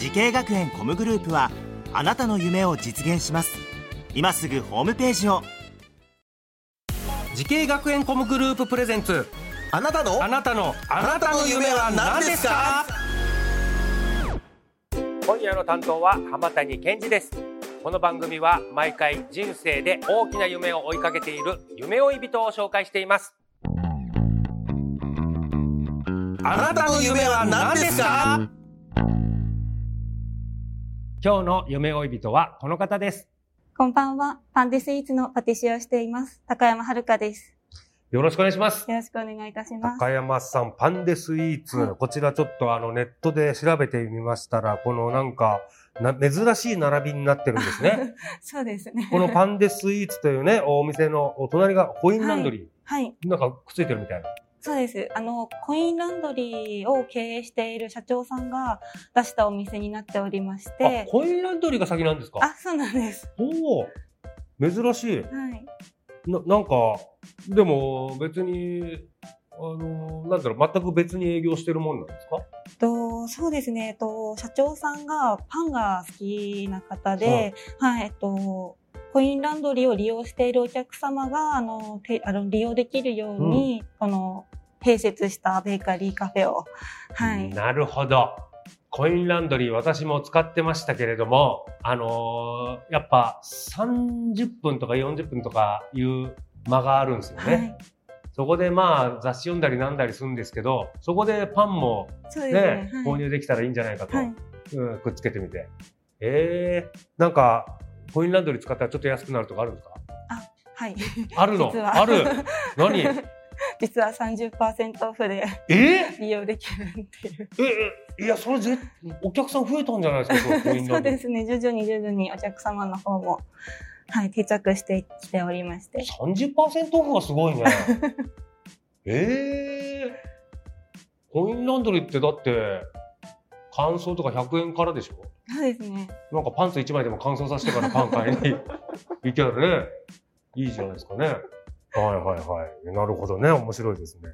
滋慶学園 COM グループはあなたの夢を実現します。今すぐホームページを。滋慶学園 COM グループ presents。あなたの？あなたのあなたの夢は何ですか？今夜の担当は浜谷健司です。この番組は毎回人生で大きな夢を追いかけている夢追い人を紹介しています。あなたの夢は何ですか？今日の夢追い人はこの方ですこんばんは。パンデスイーツのパティシエをしています。高山遥です。よろしくお願いしますよろしくお願いいたします。高山さん、パンデスイーツ、はいこちらちょっとあのネットで調べてみましたら、このなんか、な珍しい並びになってるんですね。そうですね。このパンデスイーツというね、お店のお隣がコインランドリはい。ー。なんかくっついてるみたいな。そうです。あの、コインランドリーを経営している社長さんが出したお店になっておりましあて、、コインランドリーが先なんですか？あ、そうなんです。おお珍しい。はい。な、なんか、でも別に、あの、なんだろう、全く別に営業してるもんなんですか？と、そうですね。えっと、社長さんがパンが好きな方で、はい、えっと、コインランドリーを利用しているお客様が、あの、てあの利用できるように、あの、併設したベーカリーカフェを、はい。なるほど。コインランドリー私も使ってましたけれども、あのーやっぱ30分とか40分とかいう間があるんですよね。はい。そこでまあ雑誌読んだりなんだりするんですけど、そこでパンもね、ね。はい購入できたらいいんじゃないかと、はい。うん、くっつけてみて。ええなんか、コインランドリー使ったらちょっと安くなるとかあるんですか？はい。あるの？ある？何？実は30%オフでえ？利用できるっていう。え、えいや、それぜ、お客さん増えたんじゃないですか、そうですね。徐々に徐々にお客様の方も、はい、定着してきておりまして。30%オフがすごいね。ええコインランドリーってだって、乾燥とか100円からでしょ？そうですね。なんかパンツ1枚でも乾燥させてからパン買いに行けばね、いいじゃないですかね。はいはいはい。なるほどね。面白いですね。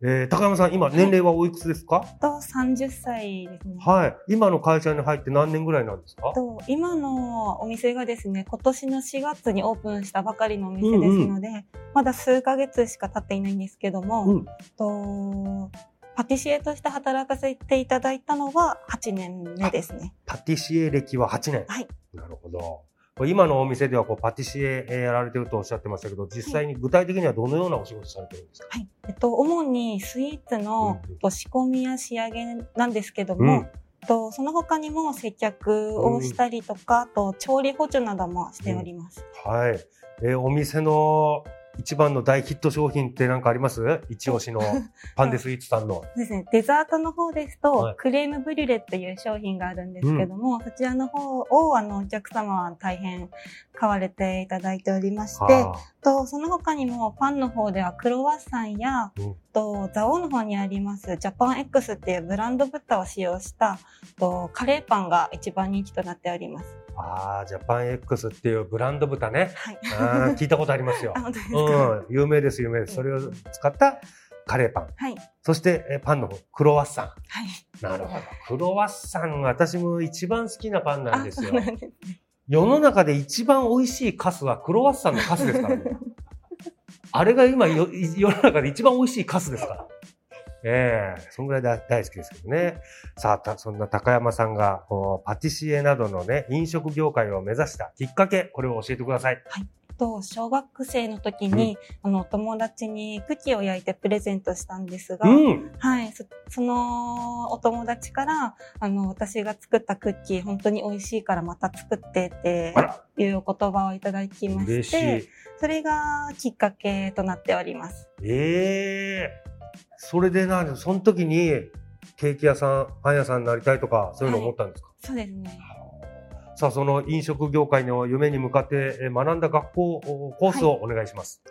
えー、高山さん、今年齢はおいくつですか？と、30歳ですね。はい。今の会社に入って何年ぐらいなんですか？と今のお店がですね、今年の4月にオープンしたばかりのお店ですので、まだ数ヶ月しか経っていないんですけども、うんとパティシエとして働かせていただいたのは8年目ですね。パティシエ歴は8年。はい。なるほど。今のお店ではこうパティシエえーやられてるとおっしゃってましたけど、実際に具体的にはどのようなお仕事されてるんですか？はい。えっと、主にスイーツのうんうんと仕込みや仕上げなんですけども、うんとその他にも接客をしたりとか、あと調理補助などもしております。はい。えーお店の一番の大ヒット商品って何かあります？一押しの パンデスイーツさんの。そうですね。デザートの方ですと、はいクレームブリュレっていう商品があるんですけども、そちらの方をあのお客様は大変買われていただいておりまして、はあとその他にもパンの方ではクロワッサンや、うんと蔵王の方にありますジャパン X っていうブランド豚を使用したとカレーパンが一番人気となっております。あー、ジャパン X っていうブランド豚ね。はい。あー聞いたことありますよ うん、有名です、有名です。それを使ったカレーパン。はい。そして、えーパンの方、クロワッサン。はい。なるほど。クロワッサン、私も一番好きなパンなんあ、ですよ。世の中で一番美味しいカスはクロワッサンのカスですからね。あれが今よ世の中で一番美味しいカスですから。ええそんぐらい大大好きですけどね。さあ、たそんな高山さんが、こうパティシエなどのね、飲食業界を目指したきっかけ、これを教えてください。と小学生の時に、あの友達にクッキーを焼いてプレゼントしたんですが、うん。はい、そそのお友達からあの私が作ったクッキー本当に美味しいからまた作ってっていうお言葉をいただきま嬉して。それがきっかけとなっております。ええそれでなんで、その時に、ケーキ屋さん、パン屋さんになりたいとか、そういうの思ったんですか、そうですね。さあ、その飲食業界の夢に向かってえー学んだ学校、コースをお願いします。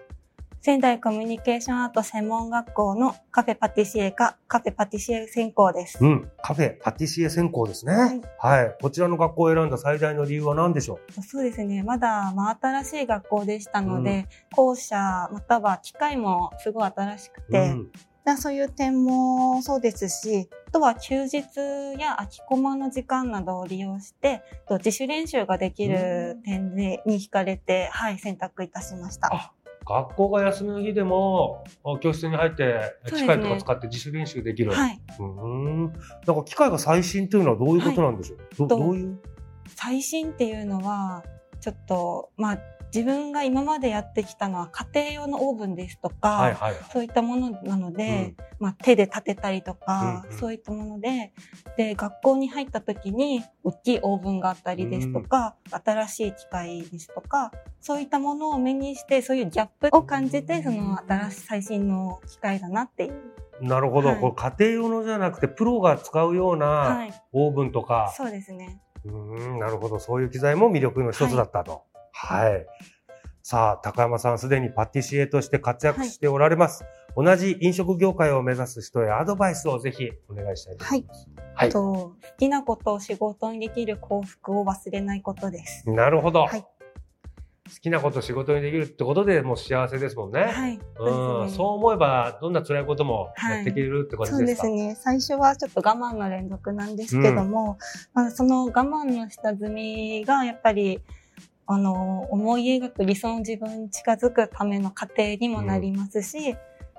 仙台コミュニケーションアート専門学校のカフェパティシエかカフェパティシエ専攻です。うん。カフェ、パティシエ専攻ですね。はいはい。こちらの学校を選んだ最大の理由は何でしょそうですね。まだ真新しい学校でしたので、校舎または機械もすごい新しくう、て、うんでそういう点もそうですし、あとは休日や空きコマの時間などを利用して、と自主練習ができる点でに惹かれて、はい、選択いたしました。あ学校が休みの日でも、あ教室に入って、機械とか使って自主練習できる。はい。うーん。なんか機械が最新というのはどういうことなんでしょう、どとどういう？最新っていうのは、ちょっと、まあ、自分が今までやってきたのは家庭用のオーブンですとか、はいはい。そういったものなので、まあ、手で立てたりとか、うんうんそういったもので、で、学校に入った時に、大きいオーブンがあったりですとか、新しい機械ですとか、そういったものを目にして、そういうギャップを感じて、その新しい最新の機械だなっていう。なるほど、はいこれ家庭用のじゃなくて、プロが使うようなはい。オーブンとか、そうですね。うーん、なるほど。そういう機材も魅力の一つだったと。はい。さあ、高山さんすでにパティシエとして活躍しておられます。同じ飲食業界を目指す人へアドバイスをぜひお願いしたいと思います。はい。と好きなことを仕事にできる幸福を忘れないことです。なるほど、はい好きなことを仕事にできるってことでもう幸せですもんね。はい。うん、そう思えばどんな辛いこともやっていけるってことそうでか。ですすね。最初はちょっと我慢の連続なんですけども、まあ、その我慢の下積みがやっぱり、あの、思い描く理想の自分に近づくための過程にもなりますし、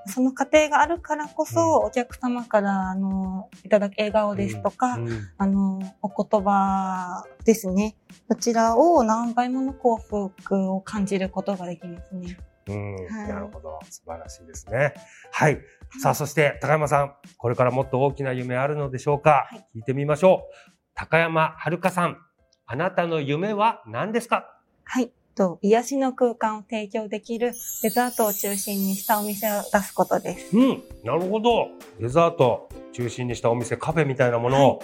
その過程があるからこそ、お客様から、あの、いただく笑顔ですとか、うんあの、お言葉ですね。こちらを何倍もの幸福を感じることができますね。うんはいなるほど。素晴らしいですね。はい。さあ、そして、高山さん、これからもっと大きな夢あるのでしょうか、はい聞いてみましょう。高山遥さん、あなたの夢は何ですか？はい。と、癒しの空間を提供できるデザートを中心にしたお店を出すことです。うん、なるほど。デザート中心にしたお店、カフェみたいなものを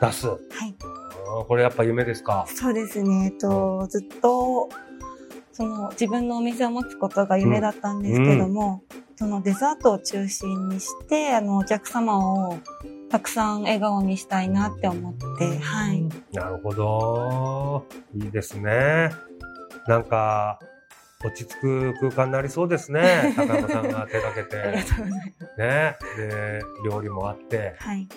出す。はい。あーこれやっぱ夢ですか？そうですね。えっと、ずっと、その自分のお店を持つことが夢だったんですけども、そのデザートを中心にして、あの、お客様をたくさん笑顔にしたいなって思って、はい。なるほど。いいですね。なんか、落ち着く空間になりそうですね。高山さんが手掛けありがて。とうございます。ね。で、料理もあって、はい。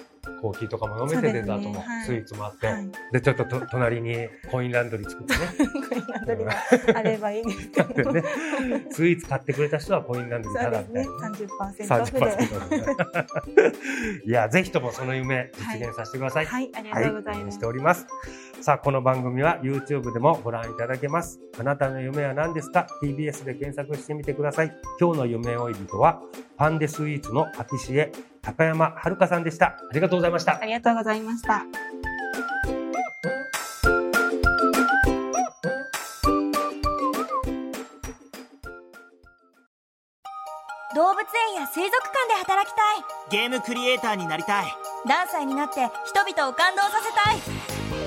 コーヒーとかも飲めて、デザートも、はいスイーツもあって、はい。で、ちょっとと隣にコインランドリー作ってね。コインランドリーがあればいいですけど。だってね、スイーツ買ってくれた人はコインランドリーただみたいな。。30%オフで。30%いや、ぜひともその夢、実現させてください。はい、ありがはい、とうございますして。おります。さあ、この番組は YouTube でもご覧いただけます。あなたの夢は何ですか ?TBS で検索してみてください。今日の夢追い人は、パンデスイーツのパティシエ、高山遥さんでした。ありがとうございましたあ。りがとうございました。動物園や水族館で働きたいゲームクリエイターになりたいダンサーになって人々を感動させたい